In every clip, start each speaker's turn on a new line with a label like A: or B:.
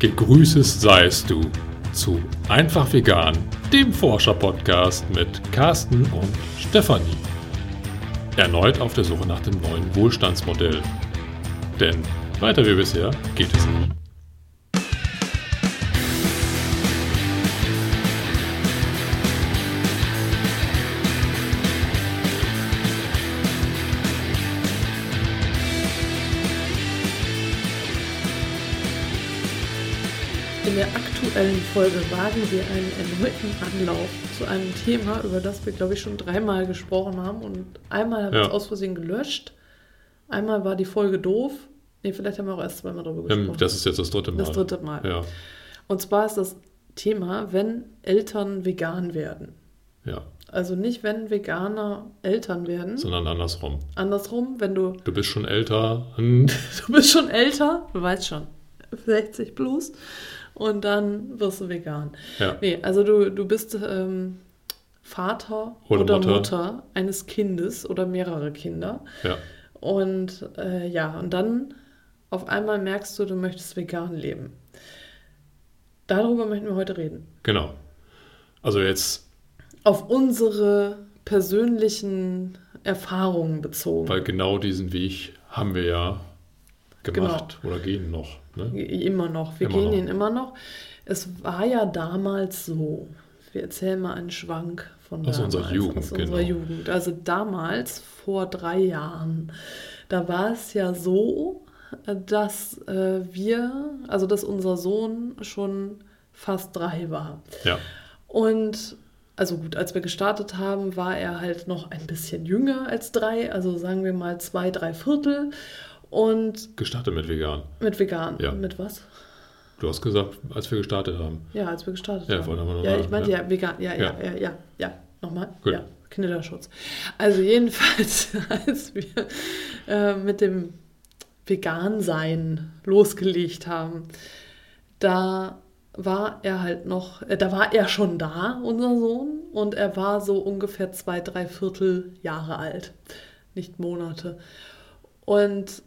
A: Gegrüßet seist du zu Einfach Vegan, dem Forscher-Podcast mit Carsten und Stefanie. Erneut auf der Suche nach dem neuen Wohlstandsmodell. Denn weiter wie bisher geht es nicht.
B: In der aktuellen Folge wagen wir einen erneuten Anlauf zu einem Thema, über das wir, glaube ich, schon dreimal gesprochen haben. Und einmal habe ich
A: Ja.
B: es aus Versehen gelöscht. Einmal war die Folge doof. Nee, vielleicht haben wir auch erst zweimal darüber gesprochen.
A: Ähm, Das ist jetzt das dritte Mal.
B: Das dritte Mal.
A: Ja,
B: Und zwar ist das Thema, wenn Eltern vegan werden.
A: ja.
B: Also nicht, wenn Veganer Eltern werden.
A: Sondern andersrum.
B: Andersrum, wenn du,
A: Du bist schon älter.
B: du bist schon älter, du weißt schon, 60 plus, und dann wirst du vegan.
A: Ja.
B: Nee, also du, du bist ähm, Vater
A: Oder
B: oder,
A: Mutter.
B: Mutter. eines Kindes oder mehrere Kinder.
A: ja.
B: Und äh, ja, und dann auf einmal merkst du, du möchtest vegan leben. Darüber möchten wir heute reden.
A: Genau. Also jetzt,
B: Auf unsere persönlichen Erfahrungen bezogen.
A: weil genau diesen Weg haben wir ja gemacht oder gehen noch. Ne?
B: Immer noch. Wir
A: Immer
B: gehen
A: noch.
B: ihn immer noch. Es war ja damals so. Wir erzählen mal einen Schwank von
A: Aus
B: damals.
A: unserer Jugend,
B: Aus unserer
A: genau.
B: Jugend. Also damals, vor drei Jahren, da war es ja so, dass äh, wir, also dass unser Sohn schon fast drei war.
A: Ja.
B: Und also gut, als wir gestartet haben, war er halt noch ein bisschen jünger als drei, also sagen wir mal zwei, drei Viertel. Und
A: Gestartet mit vegan.
B: mit vegan.
A: Ja.
B: Mit was?
A: Du hast gesagt, als wir gestartet haben.
B: Ja, als wir gestartet
A: Ja,
B: haben.
A: nur
B: ja, ich meinte
A: ja.
B: ja, vegan. Ja, ja,
A: Ja.
B: ja, ja. Nochmal?
A: Gut.
B: Ja, Kinderschutz. Also jedenfalls, als wir äh, mit dem Vegan-Sein losgelegt haben, da war er halt noch, äh, da war er schon da, unser Sohn, und er war so ungefähr zwei, drei Viertel Jahre alt, nicht Monate. Und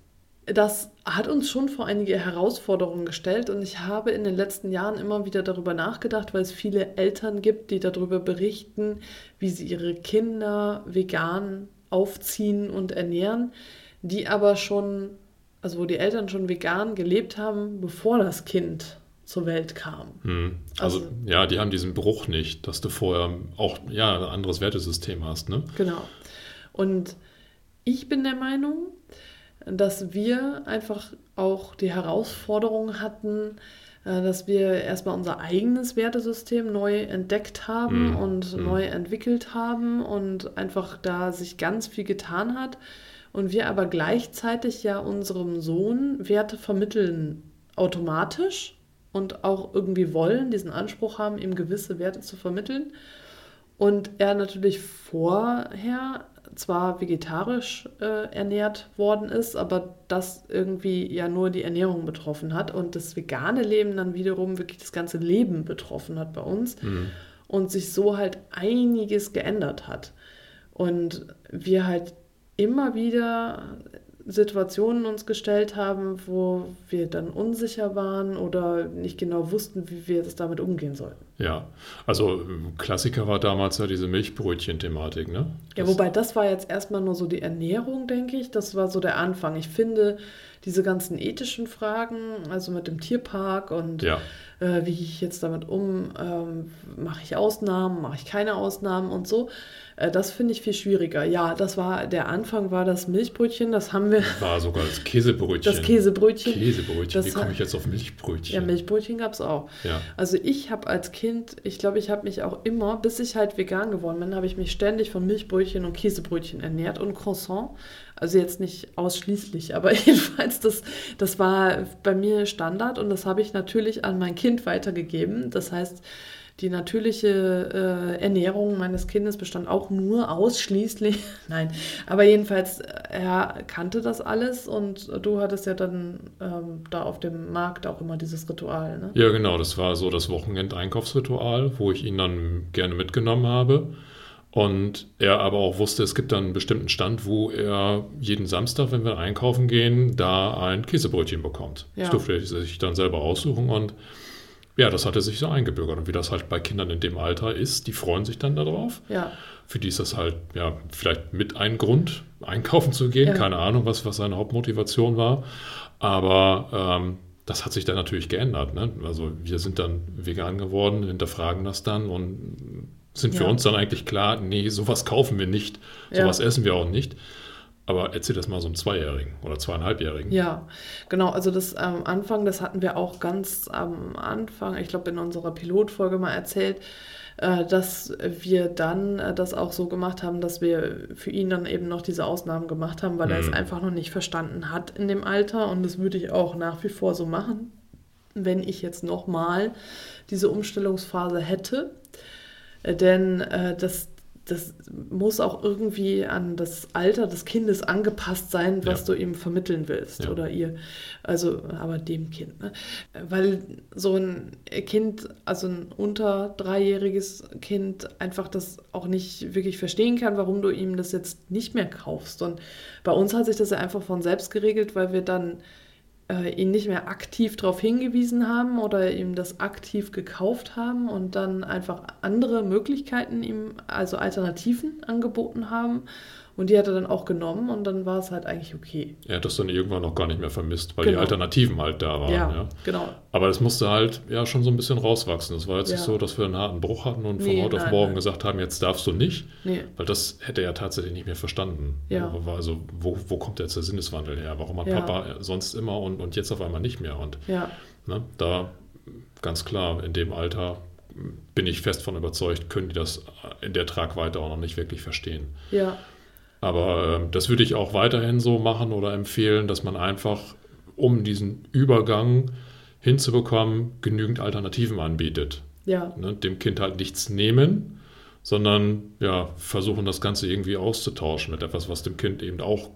B: das hat uns schon vor einige Herausforderungen gestellt und ich habe in den letzten Jahren immer wieder darüber nachgedacht, weil es viele Eltern gibt, die darüber berichten, wie sie ihre Kinder vegan aufziehen und ernähren, die aber schon, also wo die Eltern schon vegan gelebt haben, bevor das Kind zur Welt kam.
A: Hm. Also,
B: Also-
A: ja, die haben diesen Bruch nicht, dass du vorher auch ja, ein anderes Wertesystem hast. Ne?
B: Genau. Und ich bin der Meinung, dass wir einfach auch die Herausforderung hatten, äh, dass wir erstmal unser eigenes Wertesystem neu entdeckt haben
A: Mhm.
B: und
A: Mhm.
B: neu entwickelt haben und einfach da sich ganz viel getan hat. Und wir aber gleichzeitig ja unserem Sohn Werte vermitteln automatisch und auch irgendwie wollen, diesen Anspruch haben, ihm gewisse Werte zu vermitteln. Und er natürlich vorher zwar vegetarisch äh, ernährt worden ist, aber das irgendwie ja nur die Ernährung betroffen hat und das vegane Leben dann wiederum wirklich das ganze Leben betroffen hat bei uns
A: Hm.
B: und sich so halt einiges geändert hat. Und wir halt immer wieder Situationen uns gestellt haben, wo wir dann unsicher waren oder nicht genau wussten, wie wir das damit umgehen sollten.
A: Ja, also ähm, Klassiker war damals ja diese Milchbrötchen-Thematik. Ne?
B: Ja,
A: Das-
B: wobei das war jetzt erstmal nur so die Ernährung, denke ich. Das war so der Anfang. Ich finde diese ganzen ethischen Fragen, also mit dem Tierpark und
A: Ja,
B: äh, wie gehe ich jetzt damit um, ähm, mache ich Ausnahmen, mache ich keine Ausnahmen und so, äh, das finde ich viel schwieriger. Ja, das war, der Anfang war das Milchbrötchen, das haben wir,
A: war sogar das Käsebrötchen.
B: das Käsebrötchen.
A: Käsebrötchen.
B: Das
A: Wie komme ich jetzt auf Milchbrötchen?
B: Ja, Milchbrötchen gab es auch.
A: Ja.
B: Also ich habe als Kind, ich glaube, ich habe mich auch immer, bis ich halt vegan geworden bin, habe ich mich ständig von Milchbrötchen und Käsebrötchen ernährt und Croissant. Also jetzt nicht ausschließlich, aber jedenfalls, das, das war bei mir Standard und das habe ich natürlich an mein Kind weitergegeben. Das heißt, die natürliche äh, Ernährung meines Kindes bestand auch nur ausschließlich, nein, aber jedenfalls, äh, er kannte das alles und du hattest ja dann ähm, da auf dem Markt auch immer dieses Ritual, ne?
A: Ja, genau, das war so das Wochenend-Einkaufsritual, wo ich ihn dann gerne mitgenommen habe. Und er aber auch wusste, es gibt dann einen bestimmten Stand, wo er jeden Samstag, wenn wir einkaufen gehen, da ein Käsebrötchen bekommt. Ja. Das durfte er sich dann selber aussuchen und ja, das hatte sich so eingebürgert. Und wie das halt bei Kindern in dem Alter ist, die freuen sich dann darauf.
B: Ja.
A: Für die ist das halt, ja, vielleicht mit ein Grund, einkaufen zu gehen. Ja. Keine Ahnung, was, was seine Hauptmotivation war. Aber ähm, das hat sich dann natürlich geändert. Ne? Also wir sind dann vegan geworden, hinterfragen das dann und sind für ja. uns dann eigentlich klar, nee, sowas kaufen wir nicht, sowas ja. essen wir auch nicht. Aber erzähl das mal so einem Zweijährigen oder Zweieinhalbjährigen.
B: Ja, genau. Also das am ähm, Anfang, das hatten wir auch ganz am Anfang, ich glaube in unserer Pilotfolge mal erzählt, äh, dass wir dann äh, das auch so gemacht haben, dass wir für ihn dann eben noch diese Ausnahmen gemacht haben, weil mhm. er es mhm. einfach noch nicht verstanden hat in dem Alter. Und das würde ich auch nach wie vor so machen, wenn ich jetzt nochmal diese Umstellungsphase hätte. Äh, denn äh, das, das muss auch irgendwie an das Alter des Kindes angepasst sein, was ja. du ihm vermitteln willst ja. oder ihr. Also, aber dem Kind. Ne? Weil so ein Kind, also ein unter dreijähriges Kind, einfach das auch nicht wirklich verstehen kann, warum du ihm das jetzt nicht mehr kaufst. Und bei uns hat sich das ja einfach von selbst geregelt, weil wir dann äh, ihn nicht mehr aktiv darauf hingewiesen haben oder ihm das aktiv gekauft haben und dann einfach andere Möglichkeiten ihm, also Alternativen angeboten haben. Und die hat er dann auch genommen und dann war es halt eigentlich okay.
A: Er hat das dann irgendwann noch gar nicht mehr vermisst, weil genau. die Alternativen halt da waren.
B: Ja, ja, genau.
A: Aber das musste halt ja schon so ein bisschen rauswachsen. Es war jetzt ja. nicht so, dass wir einen harten Bruch hatten und von heute auf morgen nein. gesagt haben, jetzt darfst du nicht. Nee. Weil das hätte er tatsächlich nicht mehr verstanden. Ja. Also wo, wo kommt jetzt der Sinneswandel her? Warum hat ja. Papa sonst immer und, und jetzt auf einmal nicht mehr? Und
B: ja.
A: ne, da ganz klar, in dem Alter bin ich fest von überzeugt, können die das in der Tragweite auch noch nicht wirklich verstehen.
B: Ja.
A: Aber äh, das würde ich auch weiterhin so machen oder empfehlen, dass man einfach, um diesen Übergang hinzubekommen, genügend Alternativen anbietet.
B: Ja.
A: Ne, dem Kind halt nichts nehmen, sondern ja, versuchen das Ganze irgendwie auszutauschen mit etwas, was dem Kind eben auch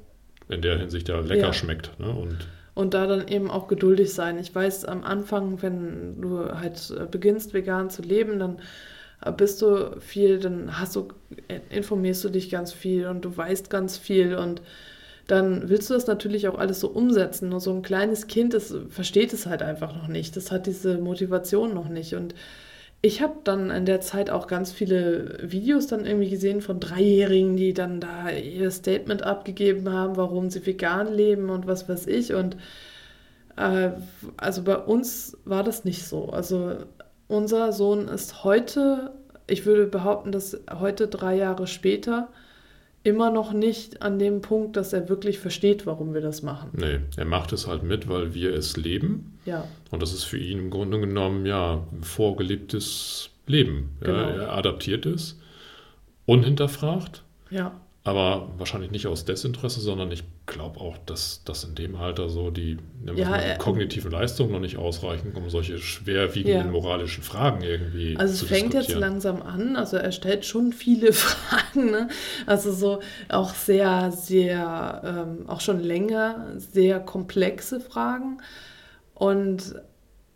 A: in der Hinsicht ja lecker ja. schmeckt. Ne? Und,
B: und da dann eben auch geduldig sein. Ich weiß, am Anfang, wenn du halt äh, beginnst, vegan zu leben, dann bist du viel, dann hast du, informierst du dich ganz viel und du weißt ganz viel und dann willst du das natürlich auch alles so umsetzen. Nur so ein kleines Kind, das versteht es halt einfach noch nicht. Das hat diese Motivation noch nicht. Und ich habe dann in der Zeit auch ganz viele Videos dann irgendwie gesehen von Dreijährigen, die dann da ihr Statement abgegeben haben, warum sie vegan leben und was weiß ich. Und äh, also bei uns war das nicht so. Also unser Sohn ist heute, ich würde behaupten, dass heute drei Jahre später immer noch nicht an dem Punkt, dass er wirklich versteht, warum wir das machen.
A: Nee, er macht es halt mit, weil wir es leben.
B: Ja.
A: Und das ist für ihn im Grunde genommen ja vorgelebtes Leben. Genau. Ja, er adaptiert es, unhinterfragt.
B: Ja
A: aber wahrscheinlich nicht aus Desinteresse, sondern ich glaube auch, dass das in dem Alter so die,
B: ja,
A: mal, die kognitiven Leistungen noch nicht ausreichen, um solche schwerwiegenden ja. moralischen Fragen irgendwie
B: also
A: zu
B: Also es fängt jetzt langsam an, also er stellt schon viele Fragen, ne? also so auch sehr, sehr, ähm, auch schon länger, sehr komplexe Fragen und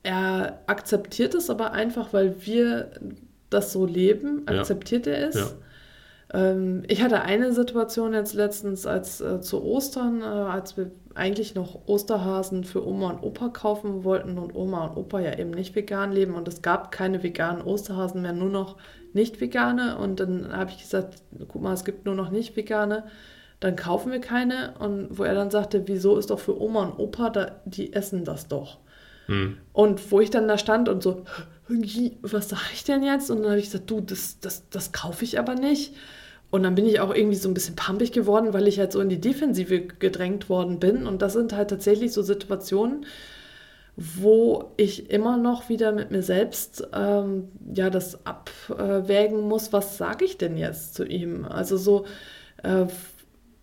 B: er akzeptiert es aber einfach, weil wir das so leben, akzeptiert ja. er es. Ja ähm, ich hatte eine Situation jetzt letztens als äh, zu Ostern, äh, als wir eigentlich noch Osterhasen für Oma und Opa kaufen wollten und Oma und Opa ja eben nicht vegan leben und es gab keine veganen Osterhasen mehr, nur noch nicht vegane und dann habe ich gesagt, guck mal, es gibt nur noch nicht vegane, dann kaufen wir keine und wo er dann sagte, wieso ist doch für Oma und Opa, da, die essen das doch. Hm. Und wo ich dann da stand und so, was sage ich denn jetzt? Und dann habe ich gesagt, du, das, das, das kaufe ich aber nicht. Und dann bin ich auch irgendwie so ein bisschen pampig geworden, weil ich halt so in die Defensive gedrängt worden bin. Und das sind halt tatsächlich so Situationen, wo ich immer noch wieder mit mir selbst ähm, ja das abwägen muss, was sage ich denn jetzt zu ihm? Also so, äh,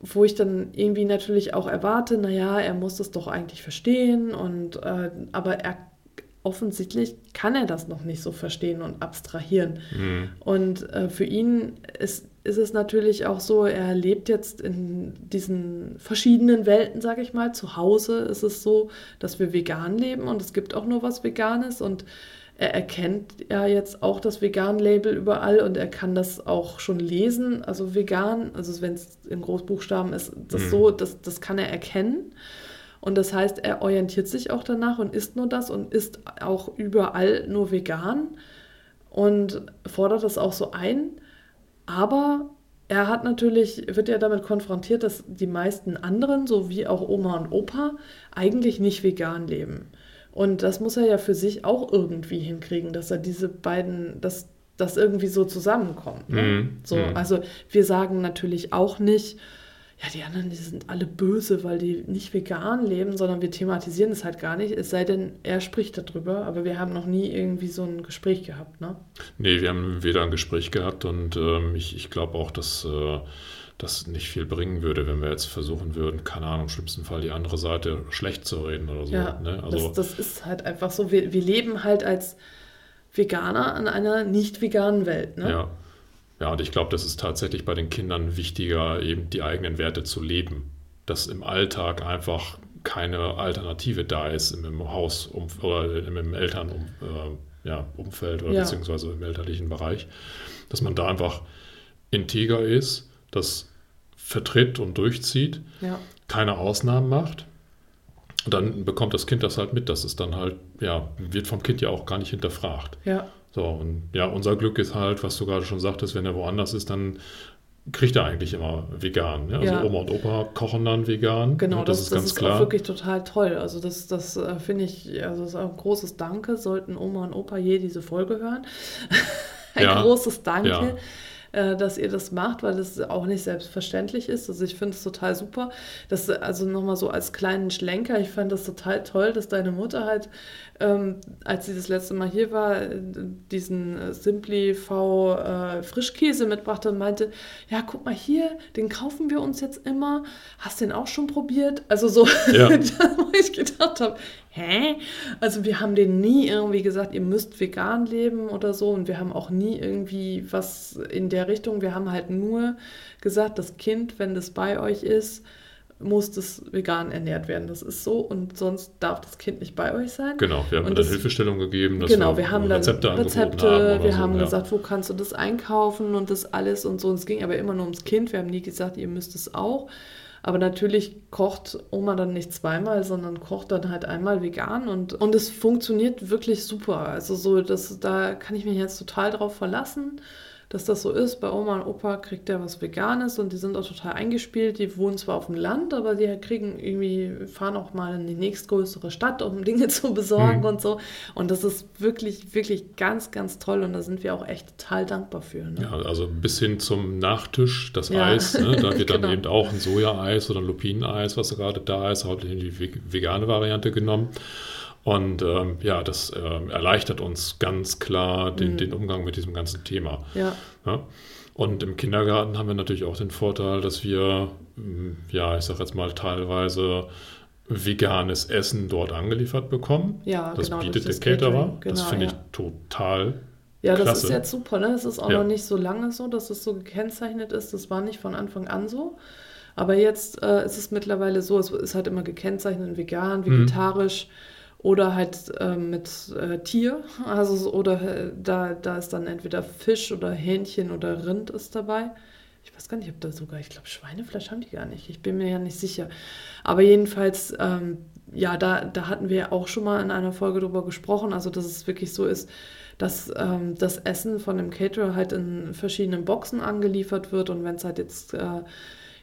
B: wo ich dann irgendwie natürlich auch erwarte, naja, er muss das doch eigentlich verstehen und äh, aber er offensichtlich kann er das noch nicht so verstehen und abstrahieren. Mhm. Und äh, für ihn ist ist es natürlich auch so, er lebt jetzt in diesen verschiedenen Welten, sage ich mal. Zu Hause ist es so, dass wir vegan leben und es gibt auch nur was Veganes und er erkennt ja jetzt auch das Vegan-Label überall und er kann das auch schon lesen. Also vegan, also wenn es in Großbuchstaben ist, das mhm. so, das, das kann er erkennen. Und das heißt, er orientiert sich auch danach und isst nur das und isst auch überall nur vegan und fordert das auch so ein. Aber er hat natürlich, wird ja damit konfrontiert, dass die meisten anderen, so wie auch Oma und Opa, eigentlich nicht vegan leben. Und das muss er ja für sich auch irgendwie hinkriegen, dass er diese beiden, dass das irgendwie so zusammenkommt. Ne? Mm, so, mm. Also wir sagen natürlich auch nicht, ja, die anderen, die sind alle böse, weil die nicht vegan leben, sondern wir thematisieren es halt gar nicht, es sei denn, er spricht darüber, aber wir haben noch nie irgendwie so ein Gespräch gehabt, ne?
A: Nee, wir haben weder ein Gespräch gehabt und ähm, ich, ich glaube auch, dass äh, das nicht viel bringen würde, wenn wir jetzt versuchen würden, keine Ahnung, im schlimmsten Fall die andere Seite schlecht zu reden oder so.
B: Ja,
A: ne?
B: also, das, das ist halt einfach so, wir, wir leben halt als Veganer in einer nicht veganen Welt, ne?
A: Ja. Ja, und ich glaube, das ist tatsächlich bei den Kindern wichtiger, eben die eigenen Werte zu leben. Dass im Alltag einfach keine Alternative da ist im Haus um, oder im Elternumfeld äh, ja, oder ja. beziehungsweise im elterlichen Bereich. Dass man da einfach integer ist, das vertritt und durchzieht, ja. keine Ausnahmen macht. Und dann bekommt das Kind das halt mit. Das ist dann halt, ja, wird vom Kind ja auch gar nicht hinterfragt.
B: Ja.
A: So, und ja, unser Glück ist halt, was du gerade schon sagtest, wenn er woanders ist, dann kriegt er eigentlich immer vegan. Ja? Also ja. Oma und Opa kochen dann vegan.
B: Genau, das, das, ist das ganz ist klar. Auch wirklich total toll. Also das, das äh, finde ich, also das ist auch ein großes Danke, sollten Oma und Opa je diese Folge hören. ein ja. großes Danke. Äh, dass ihr das macht, weil das auch nicht selbstverständlich ist. Also ich finde es total super. Das also nochmal so als kleinen Schlenker, ich fand das total toll, dass deine Mutter halt ähm, als sie das letzte Mal hier war, diesen äh, Simply V äh, Frischkäse mitbrachte und meinte, ja, guck mal hier, den kaufen wir uns jetzt immer. Hast du den auch schon probiert? Also so, ja. wo ich gedacht habe, hä? Also wir haben den nie irgendwie gesagt, ihr müsst vegan leben oder so und wir haben auch nie irgendwie was in der Richtung. Wir haben halt nur gesagt, das Kind, wenn das bei euch ist, muss das vegan ernährt werden. Das ist so und sonst darf das Kind nicht bei euch sein.
A: Genau, wir haben und dann das, Hilfestellung gegeben,
B: dass genau, wir, wir haben Rezepte, Rezepte haben wir so, haben ja. gesagt, wo kannst du das einkaufen und das alles und so. Und es ging aber immer nur ums Kind. Wir haben nie gesagt, ihr müsst es auch. Aber natürlich kocht Oma dann nicht zweimal, sondern kocht dann halt einmal vegan und, und es funktioniert wirklich super. Also so, das, da kann ich mich jetzt total drauf verlassen dass das so ist. Bei Oma und Opa kriegt der was Veganes und die sind auch total eingespielt. Die wohnen zwar auf dem Land, aber die kriegen irgendwie, fahren auch mal in die nächstgrößere Stadt, um Dinge zu besorgen mhm. und so. Und das ist wirklich, wirklich ganz, ganz toll und da sind wir auch echt total dankbar für. Ne?
A: Ja, also bis hin zum Nachtisch, das ja. Eis, ne? da wird dann genau. eben auch ein Sojaeis oder ein Lupineneis, was gerade da ist, hauptsächlich die vegane Variante genommen. Und ähm, ja, das äh, erleichtert uns ganz klar den, mhm. den, Umgang mit diesem ganzen Thema.
B: Ja.
A: ja. Und im Kindergarten haben wir natürlich auch den Vorteil, dass wir, hm, ja, ich sage jetzt mal teilweise veganes Essen dort angeliefert bekommen.
B: Ja,
A: das
B: genau,
A: bietet der Caterer. Genau, das finde ja. ich total
B: ja, das Klasse. ist jetzt super, ne? Es ist auch ja. noch nicht so lange so, dass es so gekennzeichnet ist. Das war nicht von Anfang an so. Aber jetzt äh, ist es mittlerweile so, es ist halt immer gekennzeichnet, vegan, mhm. vegetarisch. Mhm oder halt äh, mit äh, Tier. Also oder äh, da, da ist dann entweder Fisch oder Hähnchen oder Rind ist dabei. Ich weiß gar nicht, ob da sogar, ich glaube, Schweinefleisch haben die gar nicht. Ich bin mir ja nicht sicher. Aber jedenfalls, ähm, ja, da, da hatten wir auch schon mal in einer Folge drüber gesprochen, also dass es wirklich so ist, dass ähm, das Essen von dem Caterer halt in verschiedenen Boxen angeliefert wird und wenn es halt jetzt äh,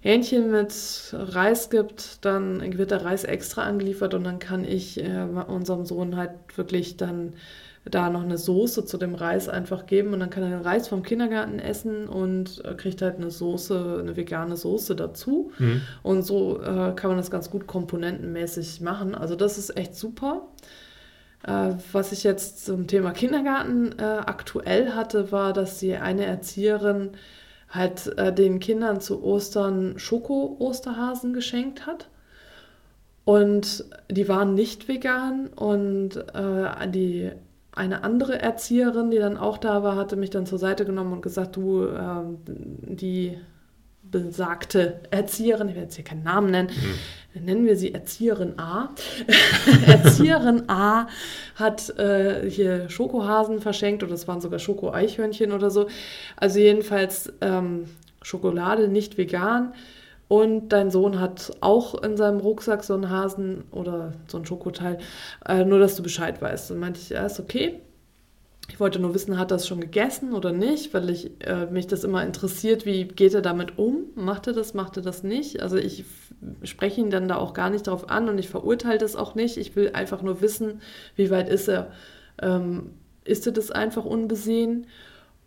B: Hähnchen mit Reis gibt, dann wird der Reis extra angeliefert und dann kann ich äh, unserem Sohn halt wirklich dann da noch eine Soße zu dem Reis einfach geben und dann kann er den Reis vom Kindergarten essen und äh, kriegt halt eine Soße, eine vegane Soße dazu. Mhm. Und so äh, kann man das ganz gut komponentenmäßig machen. Also das ist echt super. Äh, was ich jetzt zum Thema Kindergarten äh, aktuell hatte, war, dass sie eine Erzieherin halt äh, den Kindern zu Ostern Schoko-Osterhasen geschenkt hat. Und die waren nicht vegan und äh, die eine andere Erzieherin, die dann auch da war, hatte mich dann zur Seite genommen und gesagt, du, ähm, die besagte Erzieherin, ich werde jetzt hier keinen Namen nennen, mhm. nennen wir sie Erzieherin A. Erzieherin A hat äh, hier Schokohasen verschenkt oder es waren sogar Schoko-Eichhörnchen oder so. Also jedenfalls ähm, Schokolade nicht vegan. Und dein Sohn hat auch in seinem Rucksack so einen Hasen oder so ein Schokoteil, äh, nur dass du Bescheid weißt. Und meinte ich, ja, ist okay. Ich wollte nur wissen, hat es schon gegessen oder nicht, weil ich, äh, mich das immer interessiert, wie geht er damit um? Macht er das, macht er das nicht? Also ich spreche ihn dann da auch gar nicht darauf an und ich verurteile das auch nicht. Ich will einfach nur wissen, wie weit ist er. Ähm, ist er das einfach unbesehen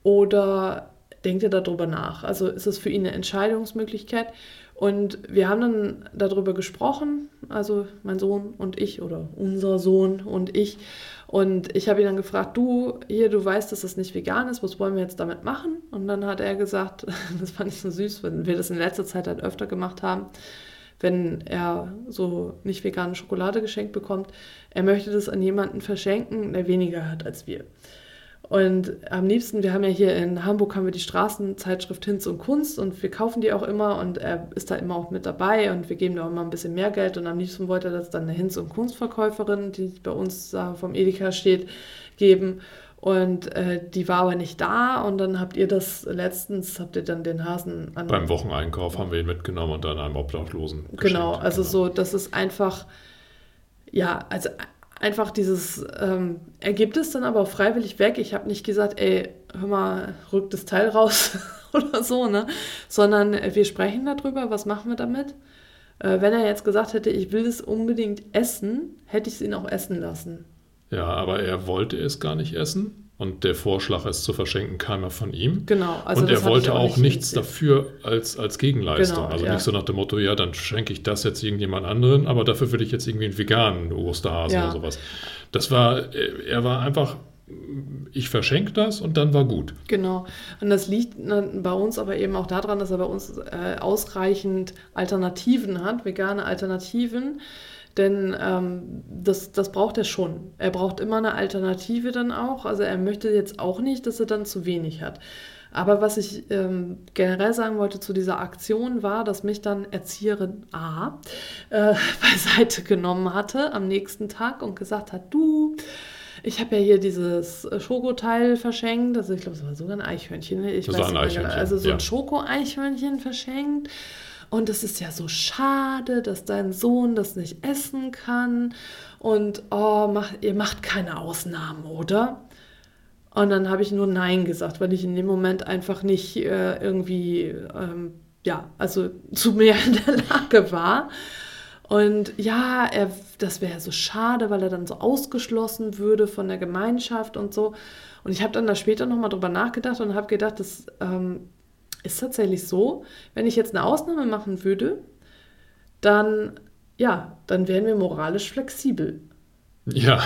B: oder denkt er darüber nach? Also ist es für ihn eine Entscheidungsmöglichkeit? Und wir haben dann darüber gesprochen, also mein Sohn und ich oder unser Sohn und ich. Und ich habe ihn dann gefragt, du, hier, du weißt, dass das nicht vegan ist, was wollen wir jetzt damit machen? Und dann hat er gesagt, das fand ich so süß, wenn wir das in letzter Zeit halt öfter gemacht haben, wenn er so nicht vegane Schokolade geschenkt bekommt, er möchte das an jemanden verschenken, der weniger hat als wir. Und am liebsten, wir haben ja hier in Hamburg haben wir die Straßenzeitschrift Hinz und Kunst und wir kaufen die auch immer und er ist da immer auch mit dabei und wir geben da auch immer ein bisschen mehr Geld und am liebsten wollte er das dann eine Hinz- und Kunstverkäuferin, die bei uns äh, vom Edeka steht, geben. Und äh, die war aber nicht da und dann habt ihr das letztens, habt ihr dann den Hasen
A: an. Beim Wocheneinkauf haben wir ihn mitgenommen und dann einem Obdachlosen.
B: Genau, also genau. so, das ist einfach, ja, also einfach dieses, ähm, er gibt es dann aber auch freiwillig weg. Ich habe nicht gesagt, ey, hör mal, rück das Teil raus oder so, ne? Sondern wir sprechen darüber, was machen wir damit. Äh, wenn er jetzt gesagt hätte, ich will es unbedingt essen, hätte ich es ihn auch essen lassen.
A: Ja, aber er wollte es gar nicht essen. Und der Vorschlag, es zu verschenken, kam ja von ihm.
B: Genau.
A: Also und er wollte auch, auch nicht nichts dafür als, als Gegenleistung. Genau, also ja. nicht so nach dem Motto, ja, dann schenke ich das jetzt irgendjemand anderen, aber dafür will ich jetzt irgendwie einen veganen Osterhasen ja. oder sowas. Das war, er war einfach, ich verschenke das und dann war gut.
B: Genau. Und das liegt bei uns aber eben auch daran, dass er bei uns äh, ausreichend Alternativen hat, vegane Alternativen denn ähm, das, das braucht er schon. Er braucht immer eine Alternative dann auch. Also er möchte jetzt auch nicht, dass er dann zu wenig hat. Aber was ich ähm, generell sagen wollte zu dieser Aktion war, dass mich dann Erzieherin A äh, beiseite genommen hatte am nächsten Tag und gesagt hat, du, ich habe ja hier dieses Schokoteil verschenkt. Also ich glaube, es war sogar ein Eichhörnchen. Ich
A: das weiß war ein Eichhörnchen.
B: Also so ja. ein Schoko-Eichhörnchen verschenkt. Und es ist ja so schade, dass dein Sohn das nicht essen kann. Und oh, mach, ihr macht keine Ausnahmen, oder? Und dann habe ich nur Nein gesagt, weil ich in dem Moment einfach nicht äh, irgendwie, ähm, ja, also zu mehr in der Lage war. Und ja, er, das wäre so schade, weil er dann so ausgeschlossen würde von der Gemeinschaft und so. Und ich habe dann da später nochmal drüber nachgedacht und habe gedacht, das ähm, ist tatsächlich so, wenn ich jetzt eine Ausnahme machen würde, dann, ja, dann wären wir moralisch flexibel.
A: Ja,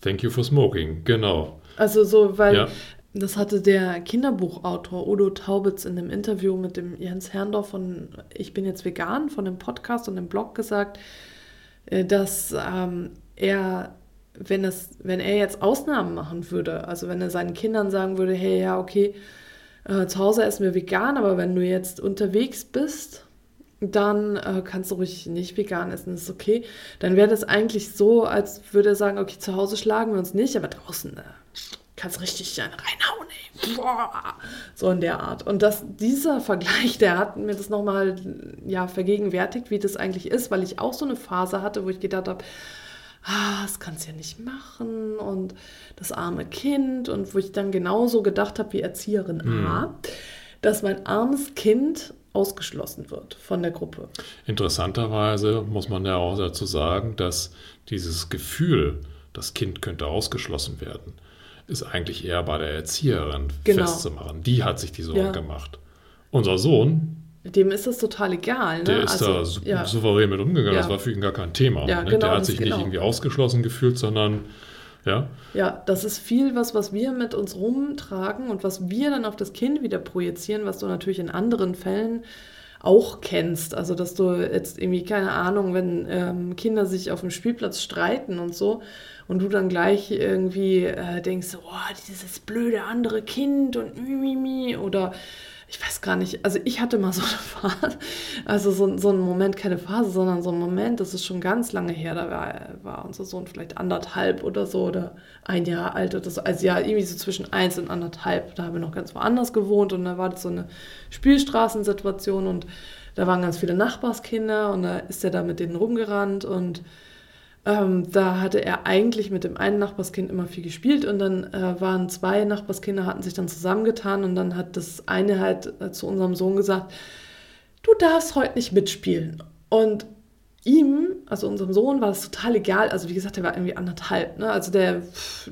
A: thank you for smoking, genau.
B: Also so, weil ja. das hatte der Kinderbuchautor Udo Taubitz in dem Interview mit dem Jens Herrndorf von Ich bin jetzt vegan, von dem Podcast und dem Blog gesagt, äh, dass ähm, er wenn, es, wenn er jetzt Ausnahmen machen würde, also wenn er seinen Kindern sagen würde, hey, ja, okay, äh, zu Hause essen wir vegan, aber wenn du jetzt unterwegs bist, dann äh, kannst du ruhig nicht vegan essen, ist okay. Dann wäre das eigentlich so, als würde er sagen, okay, zu Hause schlagen wir uns nicht, aber draußen äh, kannst richtig reinhauen, ey. Boah. So in der Art. Und das, dieser Vergleich, der hat mir das nochmal ja, vergegenwärtigt, wie das eigentlich ist, weil ich auch so eine Phase hatte, wo ich gedacht habe, ah, das kannst du ja nicht machen und das arme Kind und wo ich dann genauso gedacht habe wie Erzieherin mhm. A, dass mein armes Kind ausgeschlossen wird von der Gruppe.
A: Interessanterweise muss man ja auch dazu sagen, dass dieses Gefühl, das Kind könnte ausgeschlossen werden, ist eigentlich eher bei der Erzieherin genau. festzumachen. Die hat sich die Sorge ja. gemacht. Unser Sohn,
B: dem ist das total egal. Ne?
A: Der ist also, da sou ja. souverän mit umgegangen. Ja. Das war für ihn gar kein Thema. Ja, ne? genau, Der hat sich genau. nicht irgendwie ausgeschlossen gefühlt, sondern ja.
B: Ja, das ist viel was, was wir mit uns rumtragen und was wir dann auf das Kind wieder projizieren, was du natürlich in anderen Fällen auch kennst. Also, dass du jetzt irgendwie, keine Ahnung, wenn ähm, Kinder sich auf dem Spielplatz streiten und so und du dann gleich irgendwie äh, denkst, oh, dieses blöde andere Kind und mimimi oder ich weiß gar nicht, also ich hatte mal so eine Phase, also so, so einen Moment, keine Phase, sondern so einen Moment, das ist schon ganz lange her, da war, war unser Sohn vielleicht anderthalb oder so oder ein Jahr alt oder so, also ja, irgendwie so zwischen eins und anderthalb, da haben wir noch ganz woanders gewohnt und da war das so eine Spielstraßensituation und da waren ganz viele Nachbarskinder und da ist er da mit denen rumgerannt und ähm, da hatte er eigentlich mit dem einen Nachbarskind immer viel gespielt und dann äh, waren zwei Nachbarskinder, hatten sich dann zusammengetan und dann hat das eine halt äh, zu unserem Sohn gesagt, du darfst heute nicht mitspielen. Und ihm, also unserem Sohn, war das total egal. Also wie gesagt, der war irgendwie anderthalb, ne? Also der pff,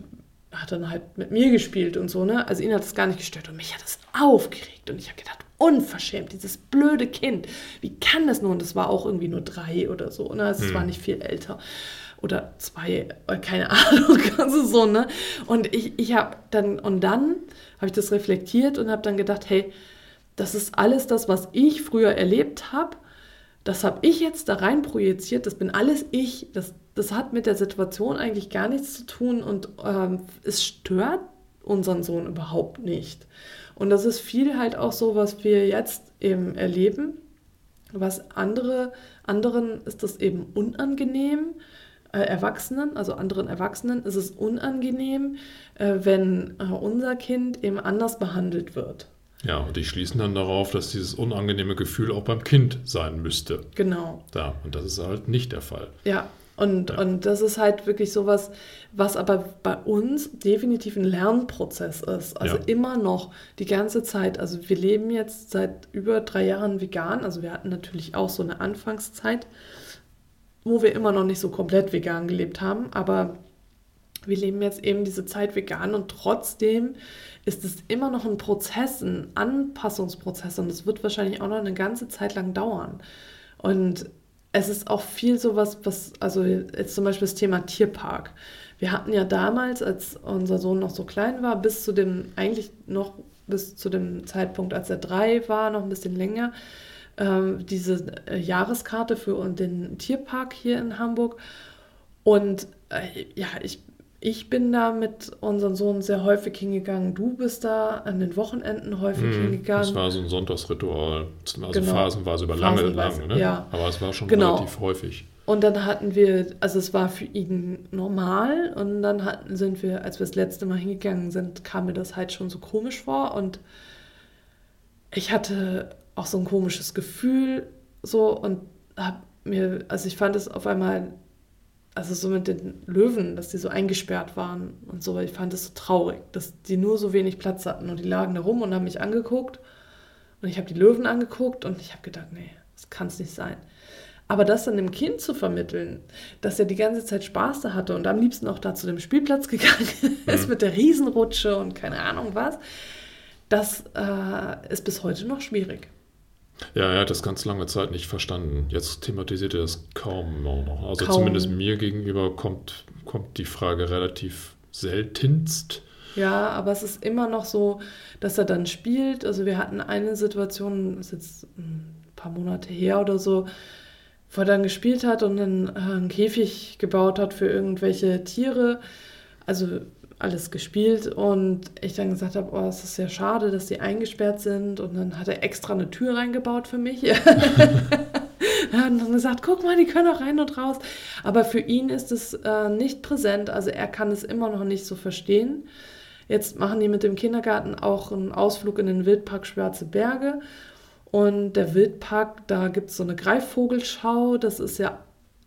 B: hat dann halt mit mir gespielt und so, ne? Also ihn hat das gar nicht gestört und mich hat das aufgeregt und ich habe gedacht, unverschämt, dieses blöde Kind. Wie kann das nur? Und das war auch irgendwie nur drei oder so, ne? Also es hm. war nicht viel älter oder zwei, äh, keine Ahnung, also so, ne? Und ich, ich habe dann, und dann habe ich das reflektiert und habe dann gedacht, hey, das ist alles das, was ich früher erlebt habe. Das habe ich jetzt da rein projiziert. Das bin alles ich. Das, das hat mit der Situation eigentlich gar nichts zu tun und ähm, es stört unseren Sohn überhaupt nicht. Und das ist viel halt auch so, was wir jetzt eben erleben. Was andere, anderen ist das eben unangenehm äh, Erwachsenen, also anderen Erwachsenen, ist es unangenehm, äh, wenn äh, unser Kind eben anders behandelt wird.
A: Ja, und die schließen dann darauf, dass dieses unangenehme Gefühl auch beim Kind sein müsste.
B: Genau.
A: Da, und das ist halt nicht der Fall.
B: Ja, und, ja. und das ist halt wirklich sowas, was aber bei uns definitiv ein Lernprozess ist. Also ja. immer noch die ganze Zeit. Also wir leben jetzt seit über drei Jahren vegan. Also wir hatten natürlich auch so eine Anfangszeit wo wir immer noch nicht so komplett vegan gelebt haben, aber wir leben jetzt eben diese Zeit vegan und trotzdem ist es immer noch ein Prozess, ein Anpassungsprozess und es wird wahrscheinlich auch noch eine ganze Zeit lang dauern. Und es ist auch viel sowas, was, also jetzt zum Beispiel das Thema Tierpark. Wir hatten ja damals, als unser Sohn noch so klein war, bis zu dem, eigentlich noch bis zu dem Zeitpunkt, als er drei war, noch ein bisschen länger, ähm, diese äh, Jahreskarte für den Tierpark hier in Hamburg. Und äh, ja, ich, ich bin da mit unserem Sohn sehr häufig hingegangen. Du bist da an den Wochenenden häufig mm, hingegangen. Das
A: war so ein Sonntagsritual. Also genau. phasenweise über lange, lange, ne?
B: Ja.
A: Aber es war schon genau. relativ häufig.
B: Und dann hatten wir, also es war für ihn normal und dann hatten, sind wir, als wir das letzte Mal hingegangen sind, kam mir das halt schon so komisch vor und ich hatte auch so ein komisches Gefühl so und hab mir, also ich fand es auf einmal, also so mit den Löwen, dass die so eingesperrt waren und so, weil ich fand es so traurig, dass die nur so wenig Platz hatten und die lagen da rum und haben mich angeguckt und ich habe die Löwen angeguckt und ich habe gedacht, nee, das kann es nicht sein. Aber das dann dem Kind zu vermitteln, dass er die ganze Zeit Spaß da hatte und am liebsten auch da zu dem Spielplatz gegangen ist mhm. mit der Riesenrutsche und keine Ahnung was, das äh, ist bis heute noch schwierig.
A: Ja, er hat das ganz lange Zeit nicht verstanden. Jetzt thematisiert er das kaum noch. Also kaum. zumindest mir gegenüber kommt, kommt die Frage relativ seltenst.
B: Ja, aber es ist immer noch so, dass er dann spielt. Also wir hatten eine Situation, das ist jetzt ein paar Monate her oder so, wo er dann gespielt hat und dann äh, einen Käfig gebaut hat für irgendwelche Tiere. Also alles gespielt und ich dann gesagt habe, oh, es ist ja schade, dass die eingesperrt sind und dann hat er extra eine Tür reingebaut für mich. er hat dann gesagt, guck mal, die können auch rein und raus. Aber für ihn ist es äh, nicht präsent, also er kann es immer noch nicht so verstehen. Jetzt machen die mit dem Kindergarten auch einen Ausflug in den Wildpark Schwarze Berge. Und der Wildpark, da gibt es so eine Greifvogelschau. Das ist ja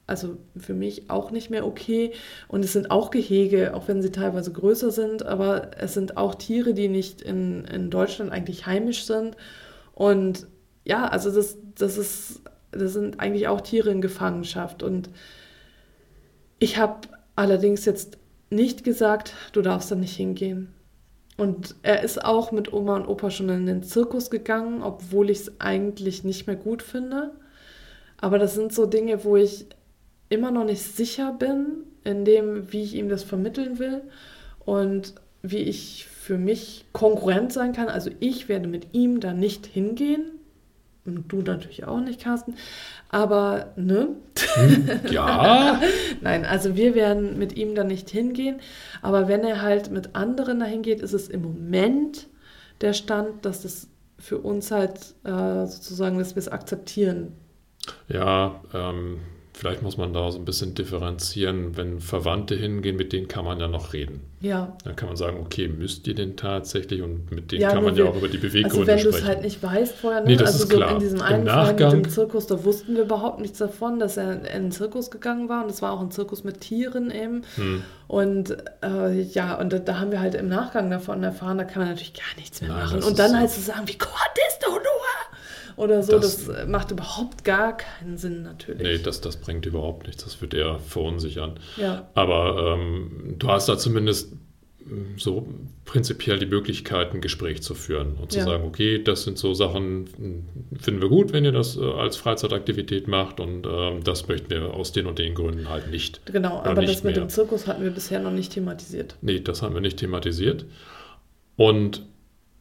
B: also für mich auch nicht mehr okay. Und es sind auch Gehege, auch wenn sie teilweise größer sind, aber es sind auch Tiere, die nicht in, in Deutschland eigentlich heimisch sind. Und ja, also das, das ist, das sind eigentlich auch Tiere in Gefangenschaft. Und ich habe allerdings jetzt nicht gesagt, du darfst da nicht hingehen. Und er ist auch mit Oma und Opa schon in den Zirkus gegangen, obwohl ich es eigentlich nicht mehr gut finde. Aber das sind so Dinge, wo ich immer noch nicht sicher bin in dem, wie ich ihm das vermitteln will und wie ich für mich konkurrent sein kann. Also ich werde mit ihm da nicht hingehen. Du natürlich auch nicht, Carsten. Aber, ne?
A: Hm, ja.
B: Nein, also wir werden mit ihm da nicht hingehen. Aber wenn er halt mit anderen dahin geht, ist es im Moment der Stand, dass das für uns halt äh, sozusagen, dass wir es akzeptieren.
A: Ja, ähm, vielleicht muss man da so ein bisschen differenzieren. Wenn Verwandte hingehen, mit denen kann man ja noch reden.
B: Ja.
A: Dann kann man sagen, okay, müsst ihr denn tatsächlich? Und mit denen
B: Ja,
A: kann man ja
B: wir-
A: auch über die
B: Also
A: Beweggründe
B: wenn du es halt nicht weißt vorher, ne?
A: Nee, das
B: also
A: ist
B: so
A: klar.
B: in diesem
A: Im
B: einen Fall mit
A: Nachgang-
B: dem Zirkus, da wussten wir überhaupt nichts davon, dass er in den Zirkus gegangen war und es war auch ein Zirkus mit Tieren eben.
A: Hm.
B: Und äh, ja, und da, da haben wir halt im Nachgang davon erfahren, da kann man natürlich gar nichts mehr
A: Nein,
B: machen. Und dann
A: ist-
B: halt zu sagen, wie konntest? Oder so, das,
A: Das-
B: äh, macht überhaupt gar keinen Sinn natürlich.
A: Nee, das, das bringt überhaupt nichts. Das wird eher verunsichern.
B: ja.
A: Aber ähm, du hast da zumindest ähm, so prinzipiell die Möglichkeit, ein Gespräch zu führen und zu
B: Ja.
A: sagen, okay, das sind so Sachen, mh, finden wir gut, wenn ihr das äh, als Freizeitaktivität macht und ähm, das möchten wir aus den und den Gründen halt nicht.
B: Genau, aber
A: nicht
B: das mit
A: mehr.
B: dem Zirkus hatten wir bisher noch nicht thematisiert.
A: Nee, das haben wir nicht thematisiert. Und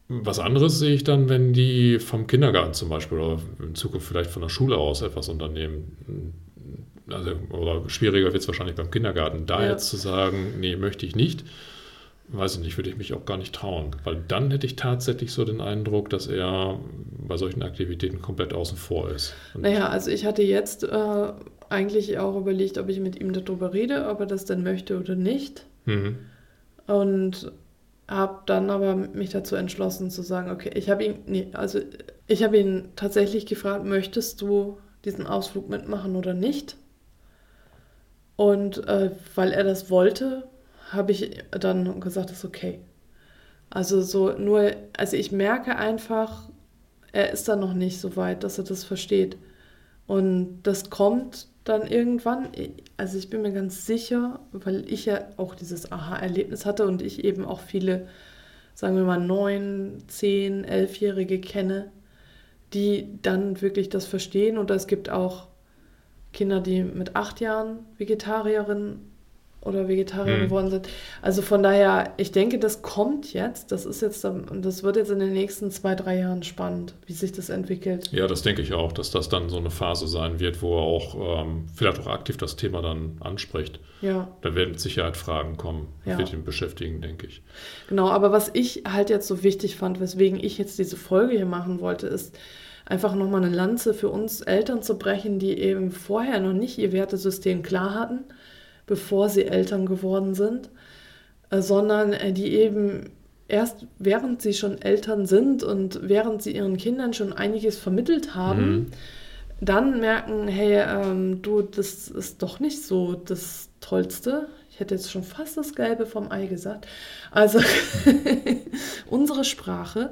A: was anderes sehe ich dann, wenn die vom Kindergarten zum Beispiel oder in Zukunft vielleicht von der Schule aus etwas unternehmen. Also, oder schwieriger wird es wahrscheinlich beim Kindergarten. Da
B: Ja.
A: jetzt zu sagen, nee, möchte ich nicht, weiß ich nicht, würde ich mich auch gar nicht trauen. Weil dann hätte ich tatsächlich so den Eindruck, dass er bei solchen Aktivitäten komplett außen vor ist. Und
B: Naja, also ich hatte jetzt äh, eigentlich auch überlegt, ob ich mit ihm darüber rede, ob er das denn möchte oder nicht.
A: Mhm.
B: Und habe dann aber mich dazu entschlossen zu sagen, okay, ich habe ihn, nee, also ich habe ihn tatsächlich gefragt, möchtest du diesen Ausflug mitmachen oder nicht? Und äh, weil er das wollte, habe ich dann gesagt, ist okay. Also so nur, also ich merke einfach, er ist da noch nicht so weit, dass er das versteht. Und das kommt dann irgendwann. Also ich bin mir ganz sicher, weil ich ja auch dieses Aha-Erlebnis hatte und ich eben auch viele, sagen wir mal, neun, zehn, elfjährige kenne, die dann wirklich das verstehen. Und es gibt auch Kinder, die mit acht Jahren Vegetarierin oder Vegetarier
A: Mhm.
B: geworden sind. Also von daher, ich denke, das kommt jetzt. Das ist jetzt, das wird jetzt in den nächsten zwei, drei Jahren spannend, wie sich das entwickelt.
A: Ja, das denke ich auch, dass das dann so eine Phase sein wird, wo er auch ähm, vielleicht auch aktiv das Thema dann anspricht.
B: Ja.
A: Da werden mit Sicherheit Fragen kommen,
B: Ja.
A: wird ihn beschäftigen, denke ich.
B: Genau, aber was ich halt jetzt so wichtig fand, weswegen ich jetzt diese Folge hier machen wollte, ist einfach nochmal eine Lanze für uns Eltern zu brechen, die eben vorher noch nicht ihr Wertesystem klar hatten, bevor sie Eltern geworden sind, äh, sondern äh, die eben erst während sie schon Eltern sind und während sie ihren Kindern schon einiges vermittelt haben,
A: Mhm.
B: dann merken, hey, ähm, du, das ist doch nicht so das Tollste. Ich hätte jetzt schon fast das Gelbe vom Ei gesagt. Also unsere Sprache,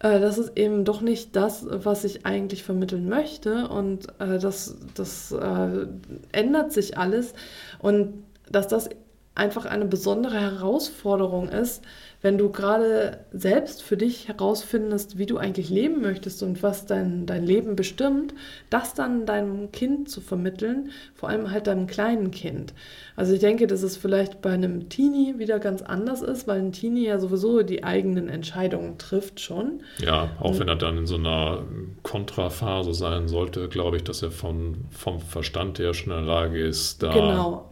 B: äh, das ist eben doch nicht das, was ich eigentlich vermitteln möchte. Und äh, das, das äh, ändert sich alles. Und dass das einfach eine besondere Herausforderung ist, wenn du gerade selbst für dich herausfindest, wie du eigentlich leben möchtest und was dein, dein Leben bestimmt, das dann deinem Kind zu vermitteln, vor allem halt deinem kleinen Kind. Also ich denke, dass es vielleicht bei einem Teenie wieder ganz anders ist, weil ein Teenie ja sowieso die eigenen Entscheidungen trifft schon.
A: Ja, auch wenn er dann in so einer Kontraphase sein sollte, glaube ich, dass er von, vom Verstand her schon in der Lage ist, da,
B: Genau.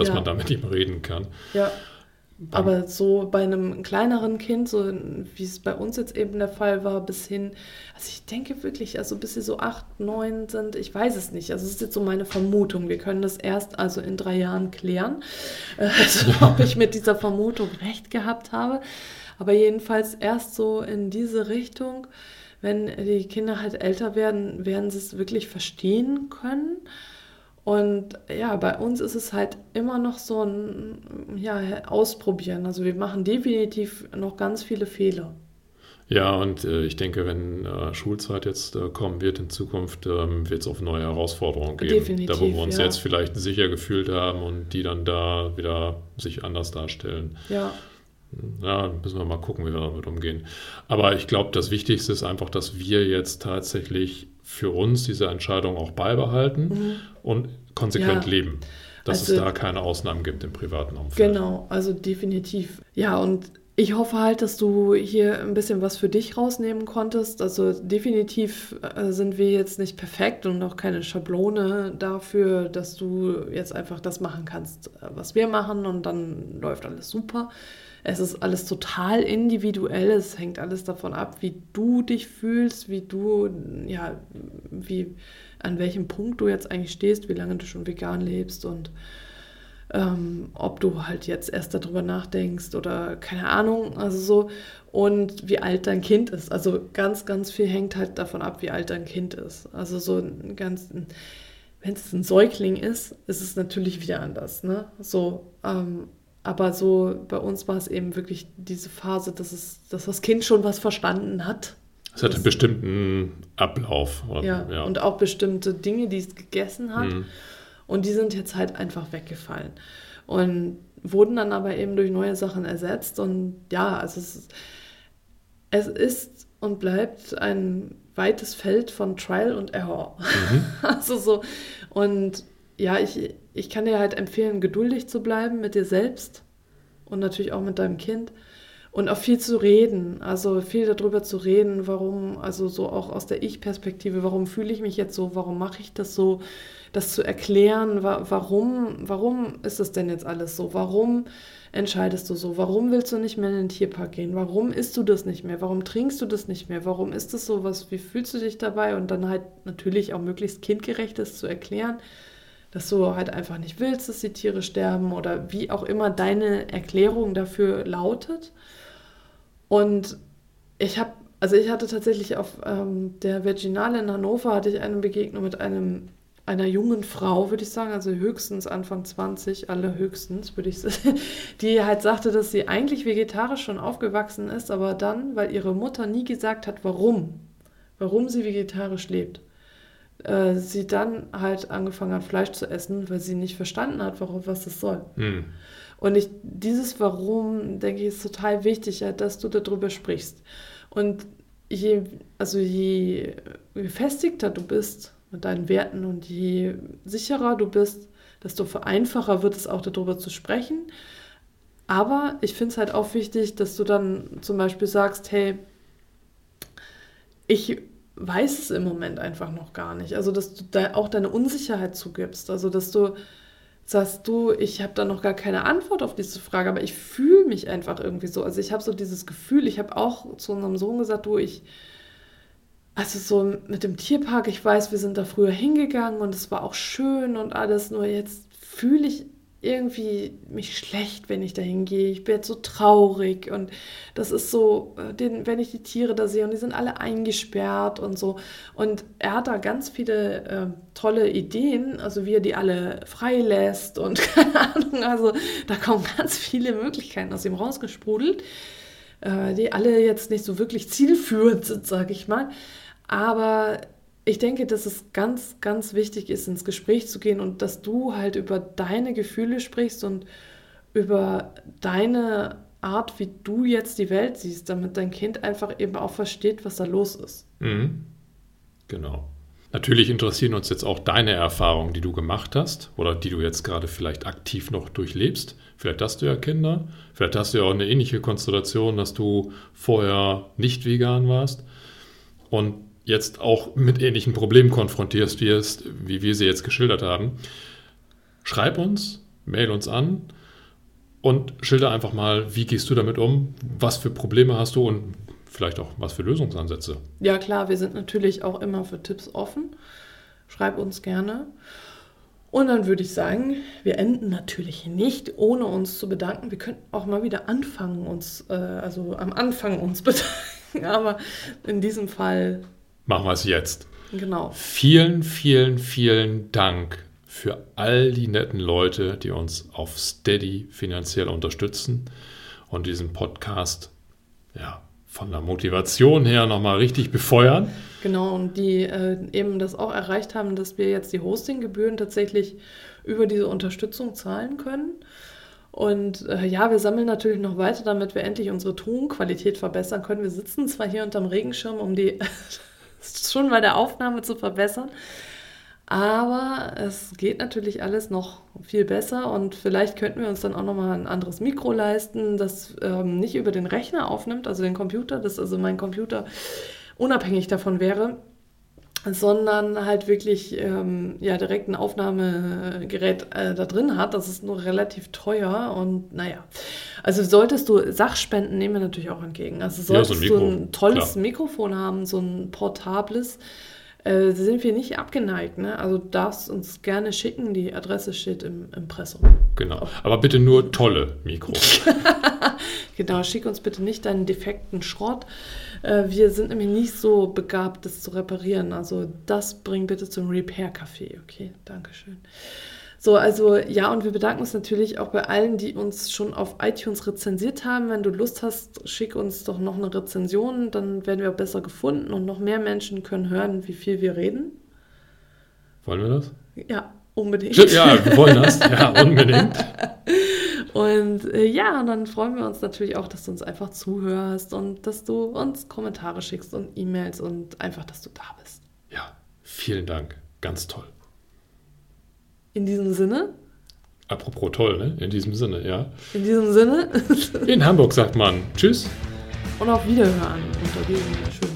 A: Dass
B: Ja.
A: man da mit ihm reden kann.
B: Ja. Aber so bei einem kleineren Kind, so wie es bei uns jetzt eben der Fall war, bis hin, also ich denke wirklich, also bis sie so acht, neun sind, ich weiß es nicht. Also es ist jetzt so meine Vermutung. Wir können das erst also in drei Jahren klären, äh, also ob ich mit dieser Vermutung recht gehabt habe. Aber jedenfalls erst so in diese Richtung, wenn die Kinder halt älter werden, werden sie es wirklich verstehen können. Und ja, bei uns ist es halt immer noch so ein ja, Ausprobieren. Also wir machen definitiv noch ganz viele Fehler.
A: Ja, und äh, ich denke, wenn äh, Schulzeit jetzt äh, kommen wird in Zukunft, ähm, wird es auf neue Herausforderungen geben.
B: Definitiv,
A: da, wo wir uns
B: ja.
A: jetzt vielleicht sicher gefühlt haben und die dann da wieder sich anders darstellen.
B: Ja,
A: Ja, müssen wir mal gucken, wie wir damit umgehen. Aber ich glaube, das Wichtigste ist einfach, dass wir jetzt tatsächlich für uns diese Entscheidung auch beibehalten und konsequent
B: Mhm. Ja.
A: leben. Dass
B: Also-
A: es da keine Ausnahmen gibt im privaten Umfeld.
B: genau, also definitiv. Ja, und ich hoffe halt, dass du hier ein bisschen was für dich rausnehmen konntest. Also definitiv äh, sind wir jetzt nicht perfekt und auch keine Schablone dafür, dass du jetzt einfach das machen kannst, äh, was wir machen und dann läuft alles super. Es ist alles total individuell. Es hängt alles davon ab, wie du dich fühlst, wie du, ja, wie, an welchem Punkt du jetzt eigentlich stehst, wie lange du schon vegan lebst und ähm, ob du halt jetzt erst darüber nachdenkst oder keine Ahnung, also so. Und wie alt dein Kind ist. Also ganz, ganz viel hängt halt davon ab, wie alt dein Kind ist. Also so ein ganz, wenn es ein Säugling ist, ist es natürlich wieder anders. Ne? So, ähm, aber so bei uns war es eben wirklich diese Phase, dass, es, dass das Kind schon was verstanden hat.
A: Es hat einen bestimmten Ablauf.
B: Oder, ja, ja, und auch bestimmte Dinge, die es gegessen hat. Mhm. Und die sind jetzt halt einfach weggefallen. Und wurden dann aber eben durch neue Sachen ersetzt. Und ja, also es, es ist und bleibt ein weites Feld von Trial und Error. Mhm. also so. Und ja, ich, ich kann dir halt empfehlen, geduldig zu bleiben mit dir selbst und natürlich auch mit deinem Kind und auch viel zu reden, also viel darüber zu reden, warum, also so auch aus der Ich-Perspektive, warum fühle ich mich jetzt so, warum mache ich das so, das zu erklären, wa warum, warum ist das denn jetzt alles so, warum entscheidest du so, warum willst du nicht mehr in den Tierpark gehen, warum isst du das nicht mehr, warum trinkst du das nicht mehr, warum ist das so, was, wie fühlst du dich dabei? Und dann halt natürlich auch möglichst kindgerechtes zu erklären, dass du halt einfach nicht willst, dass die Tiere sterben oder wie auch immer deine Erklärung dafür lautet. Und ich habe, also ich hatte tatsächlich auf ähm, der Virginale in Hannover hatte ich eine Begegnung mit einem einer jungen Frau, würde ich sagen, also höchstens Anfang 20, alle höchstens, würde ich sagen, die halt sagte, dass sie eigentlich vegetarisch schon aufgewachsen ist, aber dann, weil ihre Mutter nie gesagt hat, warum, warum sie vegetarisch lebt, äh, sie dann halt angefangen hat, Fleisch zu essen, weil sie nicht verstanden hat, warum, was das soll. Hm. Und ich, dieses Warum, denke ich, ist total wichtig, dass du darüber sprichst. Und je, also je gefestigter du bist mit deinen Werten und je sicherer du bist, desto einfacher wird es auch darüber zu sprechen. Aber ich finde es halt auch wichtig, dass du dann zum Beispiel sagst, hey, ich weiß es im Moment einfach noch gar nicht. Also, dass du da auch deine Unsicherheit zugibst. Also, dass du sagst du, ich habe da noch gar keine Antwort auf diese Frage, aber ich fühle mich einfach irgendwie so. Also ich habe so dieses Gefühl, ich habe auch zu unserem Sohn gesagt, du, ich, also so mit dem Tierpark, ich weiß, wir sind da früher hingegangen und es war auch schön und alles, nur jetzt fühle ich irgendwie mich schlecht, wenn ich da hingehe. Ich werde so traurig und das ist so, äh, den, wenn ich die Tiere da sehe und die sind alle eingesperrt und so. Und er hat da ganz viele äh, tolle Ideen, also wie er die alle freilässt und keine Ahnung, also da kommen ganz viele Möglichkeiten aus ihm rausgesprudelt, äh, die alle jetzt nicht so wirklich zielführend sind, sage ich mal. Aber ich denke, dass es ganz, ganz wichtig ist, ins Gespräch zu gehen und dass du halt über deine Gefühle sprichst und über deine Art, wie du jetzt die Welt siehst, damit dein Kind einfach eben auch versteht, was da los ist.
A: Mhm. Genau. Natürlich interessieren uns jetzt auch deine Erfahrungen, die du gemacht hast oder die du jetzt gerade vielleicht aktiv noch durchlebst. Vielleicht hast du ja Kinder, vielleicht hast du ja auch eine ähnliche Konstellation, dass du vorher nicht vegan warst. Und jetzt auch mit ähnlichen Problemen konfrontierst wie wir sie jetzt geschildert haben, schreib uns, mail uns an und schilder einfach mal, wie gehst du damit um, was für Probleme hast du und vielleicht auch was für Lösungsansätze.
B: Ja klar, wir sind natürlich auch immer für Tipps offen. Schreib uns gerne. Und dann würde ich sagen, wir enden natürlich nicht, ohne uns zu bedanken. Wir könnten auch mal wieder anfangen, uns, äh, also am Anfang uns bedanken. Aber in diesem Fall
A: machen wir es jetzt.
B: Genau.
A: Vielen, vielen, vielen Dank für all die netten Leute, die uns auf Steady finanziell unterstützen und diesen Podcast ja, von der Motivation her nochmal richtig befeuern.
B: Genau, und die äh, eben das auch erreicht haben, dass wir jetzt die Hostinggebühren tatsächlich über diese Unterstützung zahlen können. Und äh, ja, wir sammeln natürlich noch weiter, damit wir endlich unsere Tonqualität verbessern können. Wir sitzen zwar hier unterm Regenschirm, um die schon bei der Aufnahme zu verbessern. Aber es geht natürlich alles noch viel besser und vielleicht könnten wir uns dann auch nochmal ein anderes Mikro leisten, das ähm, nicht über den Rechner aufnimmt, also den Computer, dass also mein Computer unabhängig davon wäre, sondern halt wirklich ähm, ja, direkt ein Aufnahmegerät äh, da drin hat. Das ist nur relativ teuer und naja. Also solltest du Sachspenden nehmen wir natürlich auch entgegen. Also solltest ja, so ein Mikro, du ein tolles klar. Mikrofon haben, so ein portables, äh, sind wir nicht abgeneigt. Ne? Also darfst uns gerne schicken, die Adresse steht im Impressum.
A: Genau, aber bitte nur tolle Mikros.
B: genau, schick uns bitte nicht deinen defekten Schrott. Äh, wir sind nämlich nicht so begabt, das zu reparieren. Also das bring bitte zum Repair-Café. Okay, Dankeschön. So, also ja, und wir bedanken uns natürlich auch bei allen, die uns schon auf iTunes rezensiert haben. Wenn du Lust hast, schick uns doch noch eine Rezension, dann werden wir besser gefunden und noch mehr Menschen können hören, wie viel wir reden.
A: Wollen wir das?
B: Ja, unbedingt.
A: Ja, wir wollen das. Ja, unbedingt.
B: Und äh, ja, und dann freuen wir uns natürlich auch, dass du uns einfach zuhörst und dass du uns Kommentare schickst und E-Mails und einfach, dass du da bist.
A: Ja, vielen Dank. Ganz toll.
B: In diesem Sinne.
A: Apropos toll, ne? In diesem Sinne, ja.
B: In diesem Sinne.
A: In Hamburg sagt man Tschüss.
B: Und auf Wiederhören unter diesem schönen